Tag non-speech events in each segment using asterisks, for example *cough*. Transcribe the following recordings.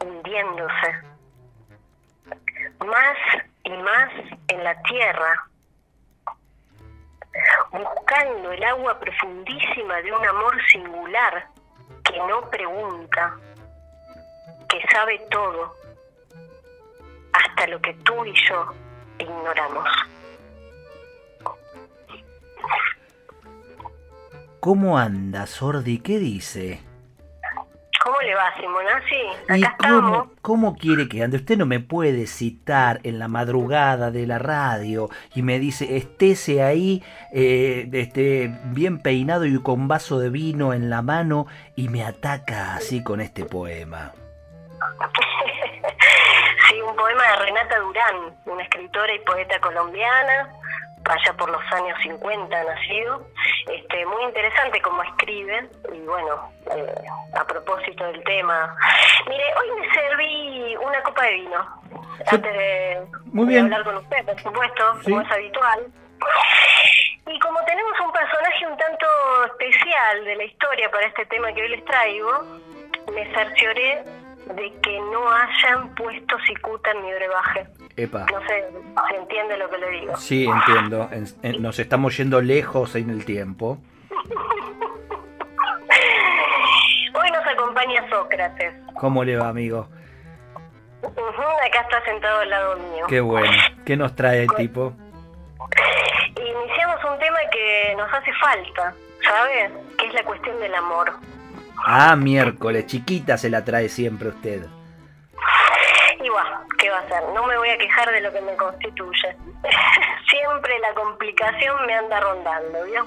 Hundiéndose más y más en la tierra, buscando el agua profundísima de un amor singular que no pregunta, que sabe todo, hasta lo que tú y yo ignoramos. ¿Cómo anda, Sordi? ¿Qué dice? ¿Cómo le va, Simonazzi? ¿Y Acá estamos. cómo, cómo quiere que ande? Usted no me puede citar en la madrugada de la radio y me dice, estése ahí, eh, este, bien peinado y con vaso de vino en la mano y me ataca así con este poema. *laughs* sí, un poema de Renata Durán, una escritora y poeta colombiana, allá por los años 50 nacido. Este, muy interesante como escribe, y bueno, eh, a propósito del tema. Mire, hoy me serví una copa de vino, Sí. antes de, Muy de bien. hablar con usted, por supuesto, Sí. como es habitual. Y como tenemos un personaje un tanto especial de la historia para este tema que hoy les traigo, me cercioré de que no hayan puesto cicuta en mi brebaje. Epa. No sé si entiende lo que le digo. Sí, entiendo. En- en- nos estamos yendo lejos en el tiempo. *laughs* Hoy nos acompaña Sócrates. ¿Cómo le va, amigo? Acá está sentado al lado mío. Qué bueno. ¿Qué nos trae el tipo? Iniciamos un tema que nos hace falta, ¿sabes? Que es la cuestión del amor. Ah, miércoles. Chiquita se la trae siempre usted. Y va, ¿qué va a hacer? No me voy a quejar de lo que me constituye. *laughs* Siempre la complicación me anda rondando, ¿vio?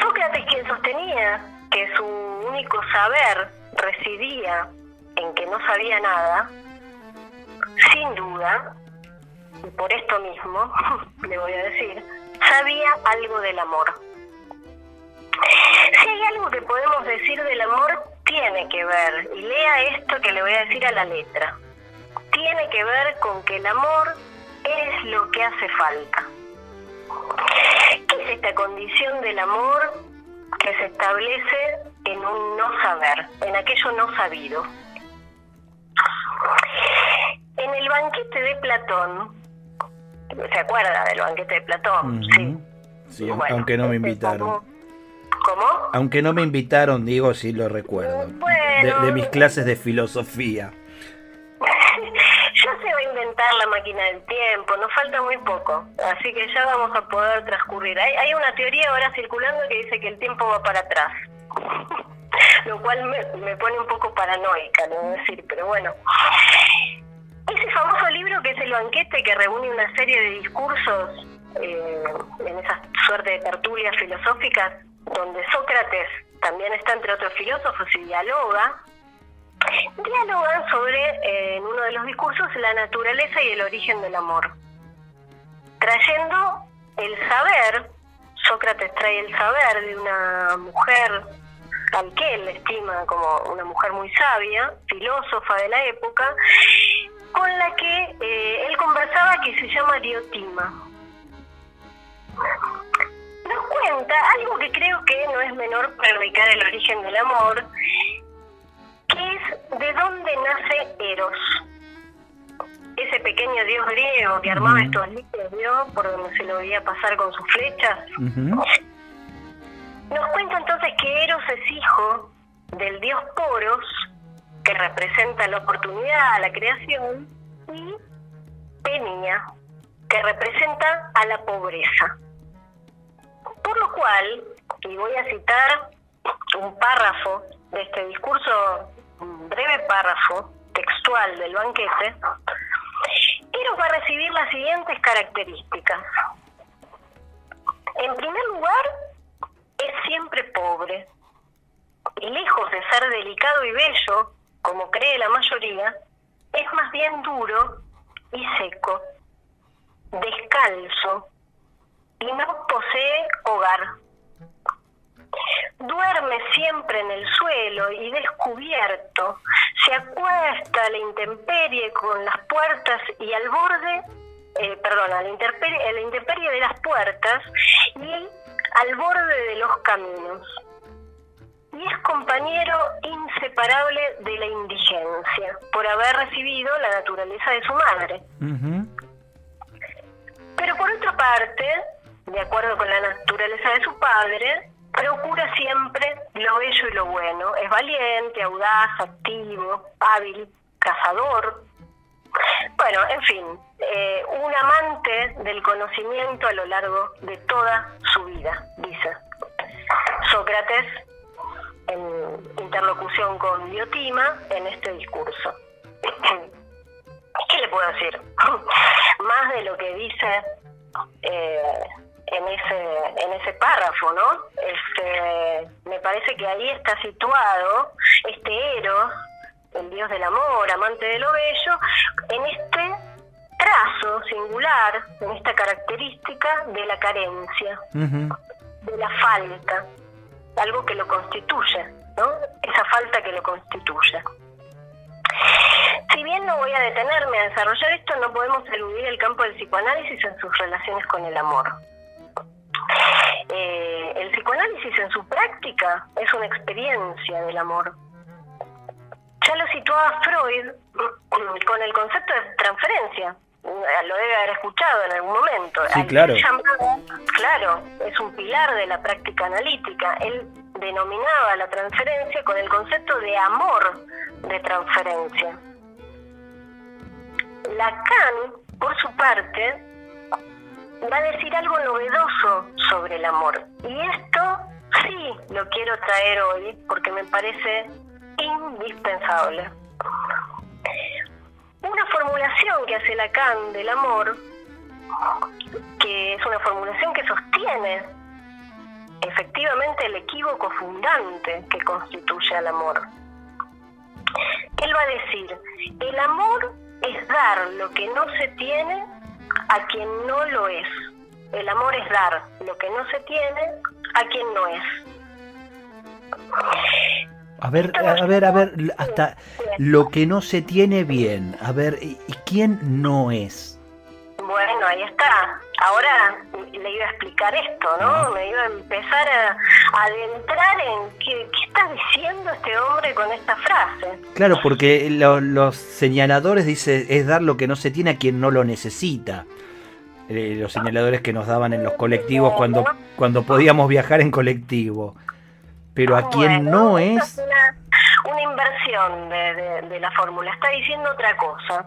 Sócrates quien sostenía que su único saber residía en que no sabía nada, sin duda, y por esto mismo, *laughs* le voy a decir, sabía algo del amor. Si hay algo que podemos decir del amor, tiene que ver, y lea esto que le voy a decir a la letra, tiene que ver con que el amor es lo que hace falta. ¿Qué es esta condición del amor que se establece en un no saber, en aquello no sabido? En el banquete de Platón, ¿se acuerda del banquete de Platón? Sí. Ujú. Sí, Bueno, aunque no me invitaron. ¿Cómo? Aunque no me invitaron, digo, sí lo recuerdo. Bueno. De, de mis clases de filosofía. *laughs* Ya se va a inventar la máquina del tiempo, nos falta muy poco, así que ya vamos a poder transcurrir. Hay, hay una teoría ahora circulando que dice que el tiempo va para atrás, *laughs* lo cual me, me pone un poco paranoica, no decir, pero bueno. Ese famoso libro que es El banquete, que reúne una serie de discursos eh, en esa suerte de tertulias filosóficas, donde Sócrates también está entre otros filósofos y dialoga, dialogan sobre, eh, en uno de los discursos, la naturaleza y el origen del amor. Trayendo el saber, Sócrates trae el saber de una mujer al que él estima como una mujer muy sabia, filósofa de la época, con la que eh, él conversaba que se llama Diotima. Nos cuenta algo que creo que no es menor para ubicar el origen del amor, que es de dónde nace Eros. Ese pequeño dios griego que armaba Ujú. estos ¿vio? Por donde se lo veía pasar con sus flechas. Nos cuenta entonces que Eros es hijo del dios Poros, que representa la oportunidad, la creación, y Penia, que representa a la pobreza. Por lo cual, y voy a citar un párrafo de este discurso, un breve párrafo textual del banquete, Venus va a recibir las siguientes características. En primer lugar, es siempre pobre. Y lejos de ser delicado y bello, como cree la mayoría, es más bien duro y seco, descalzo, y no posee hogar. Duerme siempre en el suelo y descubierto, se acuesta a la intemperie con las puertas y al borde, eh, perdón, a la, intemperie, a la intemperie de las puertas y al borde de los caminos. Y es compañero inseparable de la indigencia, por haber recibido la naturaleza de su madre. Pero por otra parte, de acuerdo con la naturaleza de su padre, procura siempre lo bello y lo bueno. Es valiente, audaz, activo, hábil, cazador. Bueno, en fin, eh, un amante del conocimiento a lo largo de toda su vida, dice Sócrates en interlocución con Diotima en este discurso. ¿Qué le puedo decir? *laughs* Más de lo que dice eh, en ese en ese párrafo, ¿no? Este, me parece que ahí está situado este Eros, el dios del amor, amante de lo bello, en este trazo singular, en esta característica de la carencia, de la falta, algo que lo constituye, ¿no? Esa falta que lo constituye. Si bien no voy a detenerme a desarrollar esto, no podemos eludir el campo del psicoanálisis en sus relaciones con el amor. Eh, el psicoanálisis en su práctica es una experiencia del amor. Ya lo situaba Freud *clears throat* con el concepto de transferencia. Lo debe haber escuchado en algún momento. Sí, claro. claro, es un pilar de la práctica analítica. Él denominaba la transferencia con el concepto de amor de transferencia. Lacan, por su parte, va a decir algo novedoso sobre el amor. Y esto sí lo quiero traer hoy porque me parece indispensable. Una formulación que hace Lacan del amor, que es una formulación que sostiene efectivamente el equívoco fundante que constituye al amor. Él va a decir, el amor es dar lo que no se tiene a quien no lo es. El amor es dar lo que no se tiene a quien no es. A ver, a ver, a ver, hasta lo que no se tiene bien. A ver, ¿y quién no es? Bueno, ahí está. Ahora le iba a explicar esto, ¿no? Me iba a empezar a, adentrar en qué, está diciendo este hombre con esta frase. Claro, porque los señaladores dice es dar lo que no se tiene a quien no lo necesita. Eh, los señaladores que nos daban en los colectivos cuando, cuando podíamos viajar en colectivo. Pero a quien no es... Una, inversión de, de la fórmula, está diciendo otra cosa.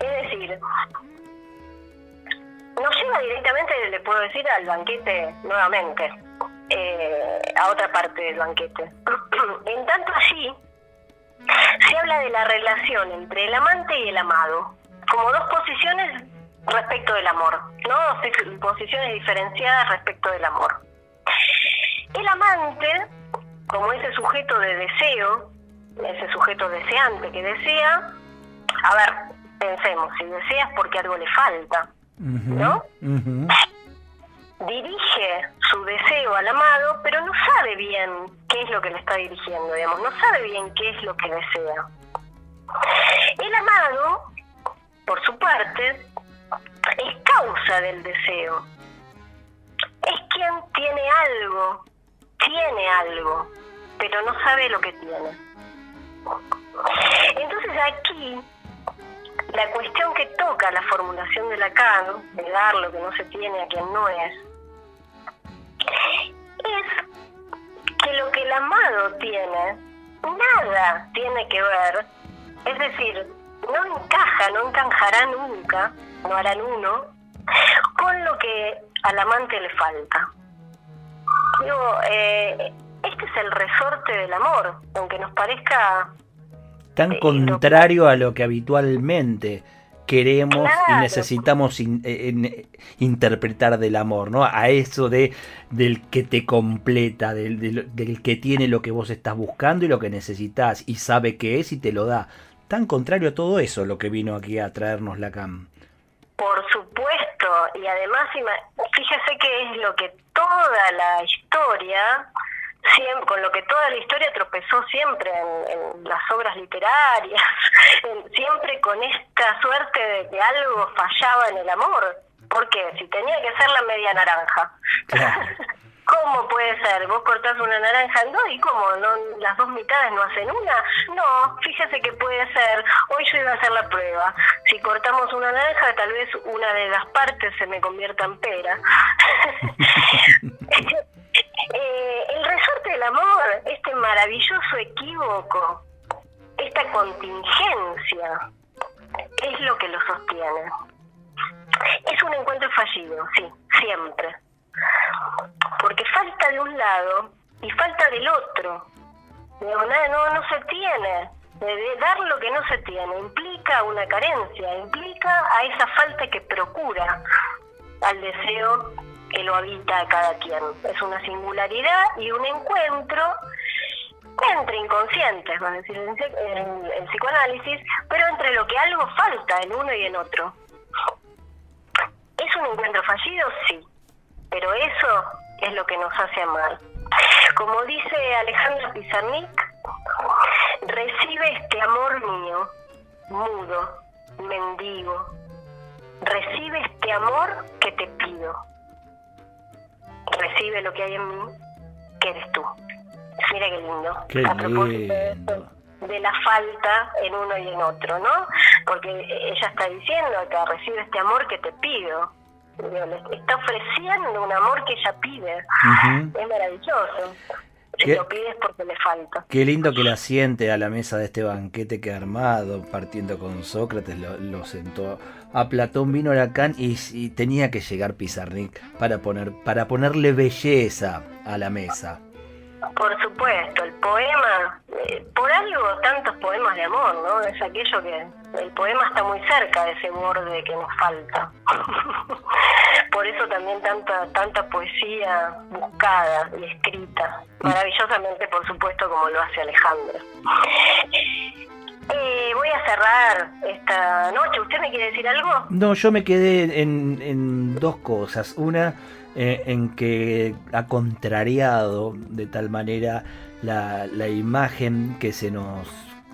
Es decir, nos lleva directamente, le puedo decir, al banquete nuevamente, eh, a otra parte del banquete. *clears throat* en tanto allí se habla de la relación entre el amante y el amado, como dos posiciones respecto del amor, ¿no? Dos posiciones diferenciadas respecto del amor. El amante, como ese sujeto de deseo, ese sujeto deseante que desea, a ver, pensemos, si deseas porque algo le falta, ¿no? Dirige su deseo al amado, pero no sabe bien qué es lo que le está dirigiendo, digamos, no sabe bien qué es lo que desea. El amado, por su parte, es causa del deseo. Es quien tiene algo, tiene algo, pero no sabe lo que tiene. Entonces aquí la cuestión que toca la formulación de Lacan, de dar lo que no se tiene a quien no es, es que lo que el amado tiene, nada tiene que ver, es decir, no encaja, no encajará nunca, no harán uno, con lo que al amante le falta. Digo, eh, este es el resorte del amor, aunque nos parezca tan contrario a lo que habitualmente queremos y necesitamos interpretar del amor, ¿no? A eso de del que te completa, del, del, que tiene lo que vos estás buscando y lo que necesitas y sabe qué es y te lo da. Tan contrario a todo eso lo que vino aquí a traernos la CAM. Por supuesto, y además fíjese que es lo que toda la historia siempre, con lo que toda la historia tropezó siempre en, las obras literarias, *laughs* siempre con esta suerte de que algo fallaba en el amor. porque Si tenía que ser la media naranja. *laughs* ¿Cómo puede ser? Vos cortás una naranja en dos y cómo, no, las dos mitades no hacen una. No, fíjese que puede ser. Hoy yo iba a hacer la prueba. Si cortamos una naranja, tal vez una de las partes se me convierta en pera. *laughs* Eh, amor, este maravilloso equívoco, esta contingencia, es lo que lo sostiene. Es un encuentro fallido, sí, siempre. Porque falta de un lado y falta del otro. No, no, no se tiene. De dar lo que no se tiene implica una carencia, implica a esa falta que procura al deseo que lo habita cada quien. Es una singularidad y un encuentro entre inconscientes, va a decir en el psicoanálisis, pero entre lo que algo falta en uno y en otro. ¿Es un encuentro fallido? Sí, pero eso es lo que nos hace amar. Como dice Alejandra Pizarnik, recibe este amor mío, mudo, mendigo, recibe este amor que te pido recibe lo que hay en mí, que eres tú. Mira qué lindo. Qué a propósito de, de la falta en uno y en otro, ¿no? Porque ella está diciendo que recibe este amor que te pido. está ofreciendo un amor que ella pide. Es maravilloso. Si lo pides porque le falta. Qué lindo que la siente a la mesa de este banquete que ha armado, partiendo con Sócrates, lo, sentó a Platón, vino y, y tenía que llegar Pizarnik para, poner, para ponerle belleza a la mesa. Por supuesto, el poema, eh, por algo tantos poemas de amor, ¿no? Es aquello que el poema está muy cerca de ese borde que nos falta. *laughs* por eso también tanta tanta poesía buscada y escrita, maravillosamente por supuesto como lo hace Alejandro. A cerrar esta noche. ¿Usted me quiere decir algo? No, yo me quedé en, en dos cosas. Una, eh, en que ha contrariado de tal manera la, la imagen que se nos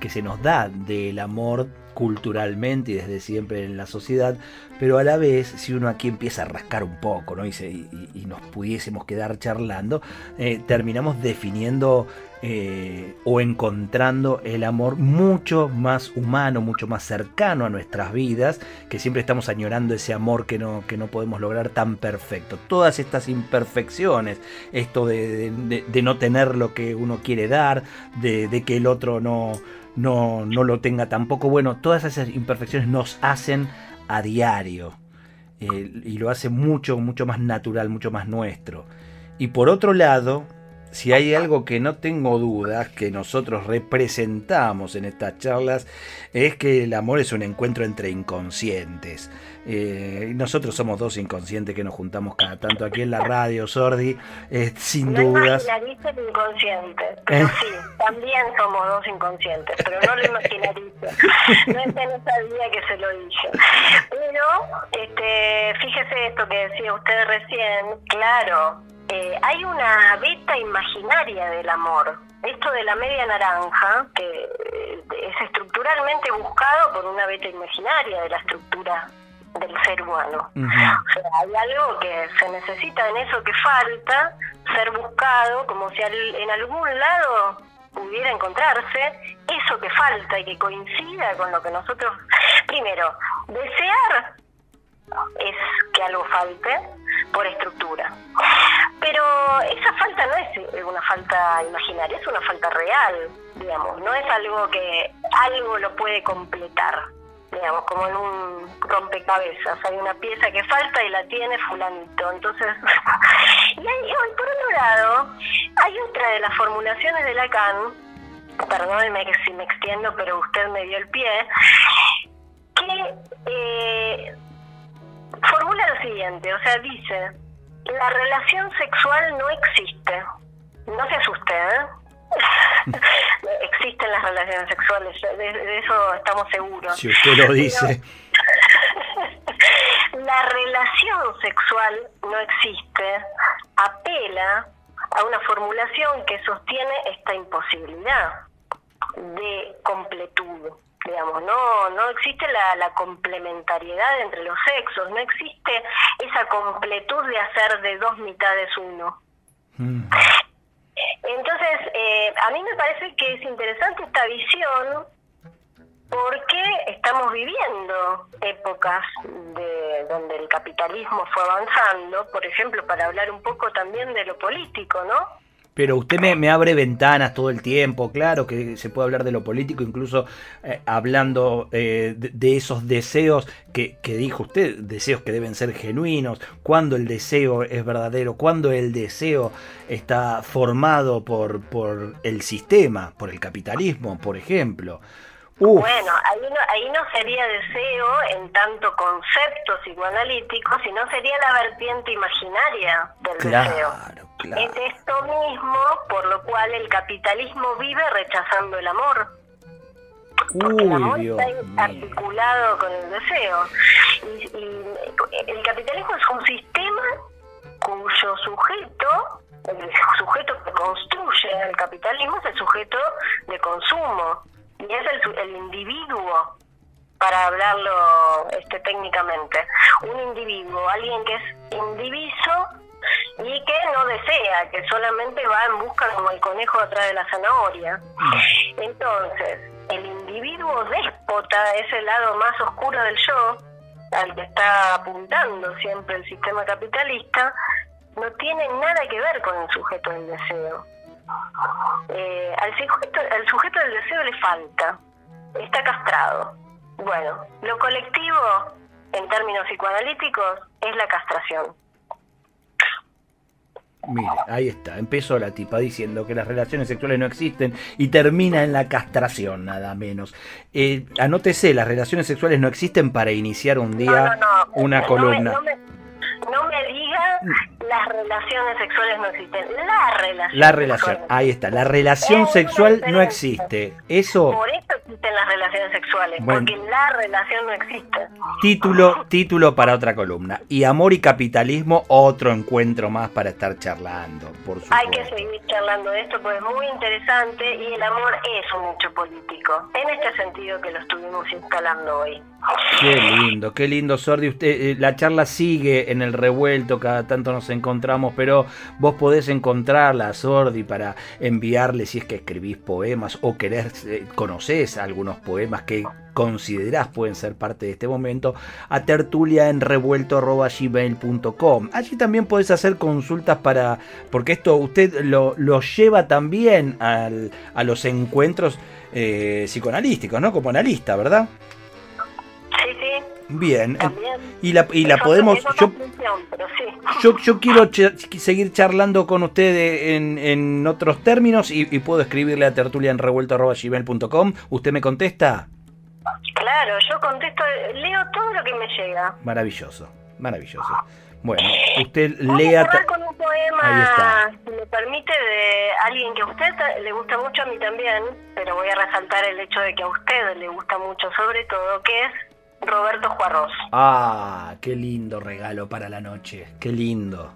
que se nos da del amor culturalmente y desde siempre en la sociedad, pero a la vez, si uno aquí empieza a rascar un poco ¿no? y, y, nos pudiésemos quedar charlando, eh, terminamos definiendo eh, o encontrando el amor mucho más humano, mucho más cercano a nuestras vidas, que siempre estamos añorando ese amor que no, que no podemos lograr tan perfecto. Todas estas imperfecciones, esto de, de no tener lo que uno quiere dar, de, que el otro no no, no lo tenga tampoco. Bueno, todas esas imperfecciones nos hacen a diario. Eh, y lo hace mucho, mucho más natural, mucho más nuestro. Y por otro lado, si hay algo que no tengo dudas que nosotros representamos en estas charlas, es que el amor es un encuentro entre inconscientes. Eh, nosotros somos dos inconscientes que nos juntamos cada tanto aquí en la radio, Sordi, eh, sin no dudas. No inconsciente, pero ¿Eh? sí, también somos dos inconscientes, pero no lo imaginarice. *laughs* No, no sabía que se lo dije. Pero, este, fíjese esto que decía usted recién, claro, eh, hay una beta imaginaria del amor. Esto de la media naranja, que eh, es estructuralmente buscado por una beta imaginaria de la estructura del ser humano. O sea, hay algo que se necesita en eso que falta, ser buscado, como si en algún lado pudiera encontrarse eso que falta y que coincida con lo que nosotros, primero, desear es que algo falte por estructura. Pero esa falta no es una falta imaginaria, es una falta real, digamos, no es algo que algo lo puede completar, digamos, como en un rompecabezas, hay una pieza que falta y la tiene fulanito, entonces, *laughs* y, hay, por otro lado, hay otra de las formulaciones de Lacan, perdónenme que si me extiendo, pero usted me dio el pie, que eh, formula lo siguiente, o sea, dice, la relación sexual no existe. No se asuste, ¿eh? *laughs* Existen las relaciones sexuales, de, eso estamos seguros. Si usted lo dice. *laughs* la relación sexual no existe, apela a una formulación que sostiene esta imposibilidad de completud digamos, no, no existe la, la, complementariedad entre los sexos, no existe esa completud de hacer de dos mitades uno. Mm. Entonces, eh, a mí me parece que es interesante esta visión porque estamos viviendo épocas de donde el capitalismo fue avanzando, por ejemplo, para hablar un poco también de lo político, ¿no? Pero usted me, abre ventanas todo el tiempo, claro que se puede hablar de lo político, incluso eh, hablando eh, de, esos deseos que, dijo usted, deseos que deben ser genuinos, cuando el deseo es verdadero, cuando el deseo está formado por, por el sistema, por el capitalismo, por ejemplo. Bueno, ahí no, ahí no sería deseo en tanto concepto psicoanalítico, sino sería la vertiente imaginaria del deseo. Es esto mismo por lo cual el capitalismo vive rechazando el amor. Porque el amor está articulado con el deseo. y el capitalismo es un sistema cuyo sujeto, el sujeto que construye el capitalismo es el sujeto de consumo y es el, el individuo para hablarlo este, técnicamente, un individuo, alguien que es indiviso y que no desea, que solamente va en busca como el conejo atrás de la zanahoria. Entonces, el individuo déspota, ese lado más oscuro del yo, al que está apuntando siempre el sistema capitalista, no tiene nada que ver con el sujeto del deseo. Eh, al, sujeto, al sujeto del deseo le falta, está castrado. Bueno, lo colectivo, en términos psicoanalíticos, es la castración. Mire, ahí está, empezó la tipa diciendo que las relaciones sexuales no existen y termina en la castración, nada menos. Eh, anótese, las relaciones sexuales no existen para iniciar un día una columna. no me diga mm las relaciones sexuales no existen. La relación. La relación, ahí está. La relación sexual no existe. Eso. Por eso existen las relaciones sexuales, porque la relación no existe. Título, título para otra columna. Y amor y capitalismo, otro encuentro más para estar charlando, por supuesto. Hay que seguir charlando de esto porque es muy interesante y el amor es un hecho político. En este sentido que lo estuvimos instalando hoy. Qué lindo, qué lindo, Sordi. Usted, eh, la charla sigue en el revuelto, cada tanto nos encontramos, pero vos podés encontrarla, Sordi, para enviarle si es que escribís poemas o querés, eh, conocés algunos poemas que considerás pueden ser parte de este momento, a tertulia en revuelto.gmail.com. Allí también podés hacer consultas para, porque esto usted lo, lleva también al, a los encuentros eh, psicoanalísticos, ¿no? Como analista, ¿verdad? Sí, sí. Bien, y la, y la podemos... *laughs* Yo, yo, quiero seguir charlando con usted en, en otros términos y, puedo escribirle a tertulia en revuelto.gmail.com. ¿Usted me contesta? Claro, yo contesto, leo todo lo que me llega. Maravilloso, maravilloso. Bueno, usted lea... Vamos con un poema, si me permite, de alguien que a usted le gusta mucho, a mí también, pero voy a resaltar el hecho de que a usted le gusta mucho sobre todo, que es Roberto Juarros. Ah, qué lindo regalo para la noche, qué lindo.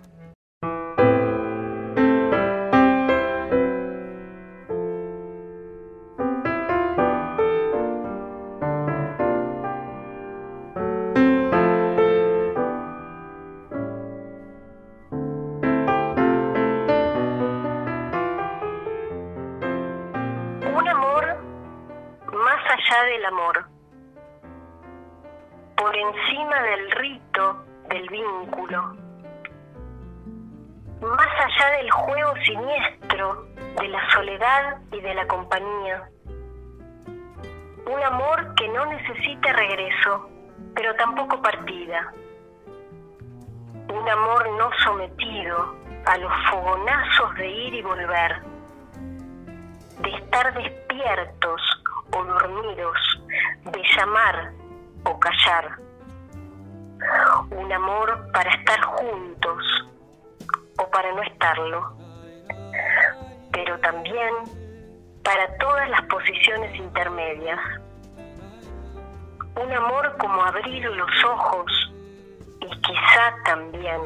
Un amor más allá del amor encima del rito, del vínculo, más allá del juego siniestro, de la soledad y de la compañía. Un amor que no necesita regreso, pero tampoco partida. Un amor no sometido a los fogonazos de ir y volver, de estar despiertos o dormidos, de llamar o callar. Un amor para estar juntos o para no estarlo. Pero también para todas las posiciones intermedias. Un amor como abrir los ojos y quizá también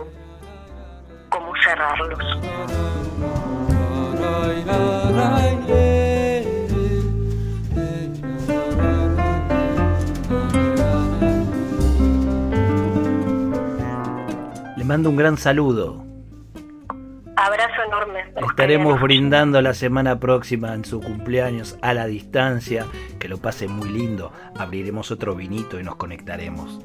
como cerrarlos. Mando un gran saludo. Abrazo enorme. Estaremos brindando la semana próxima en su cumpleaños a la distancia. Que lo pase muy lindo. Abriremos otro vinito y nos conectaremos.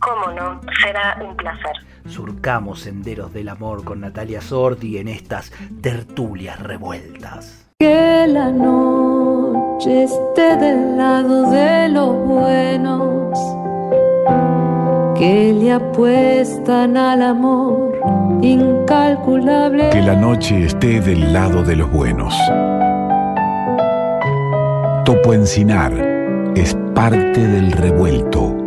Cómo no, será un placer. Surcamos senderos del amor con Natalia Sordi en estas tertulias revueltas. Que la noche esté del lado de los buenos, que le apuestan al amor incalculable. Que la noche esté del lado de los buenos. Topo Encinar es parte del revuelto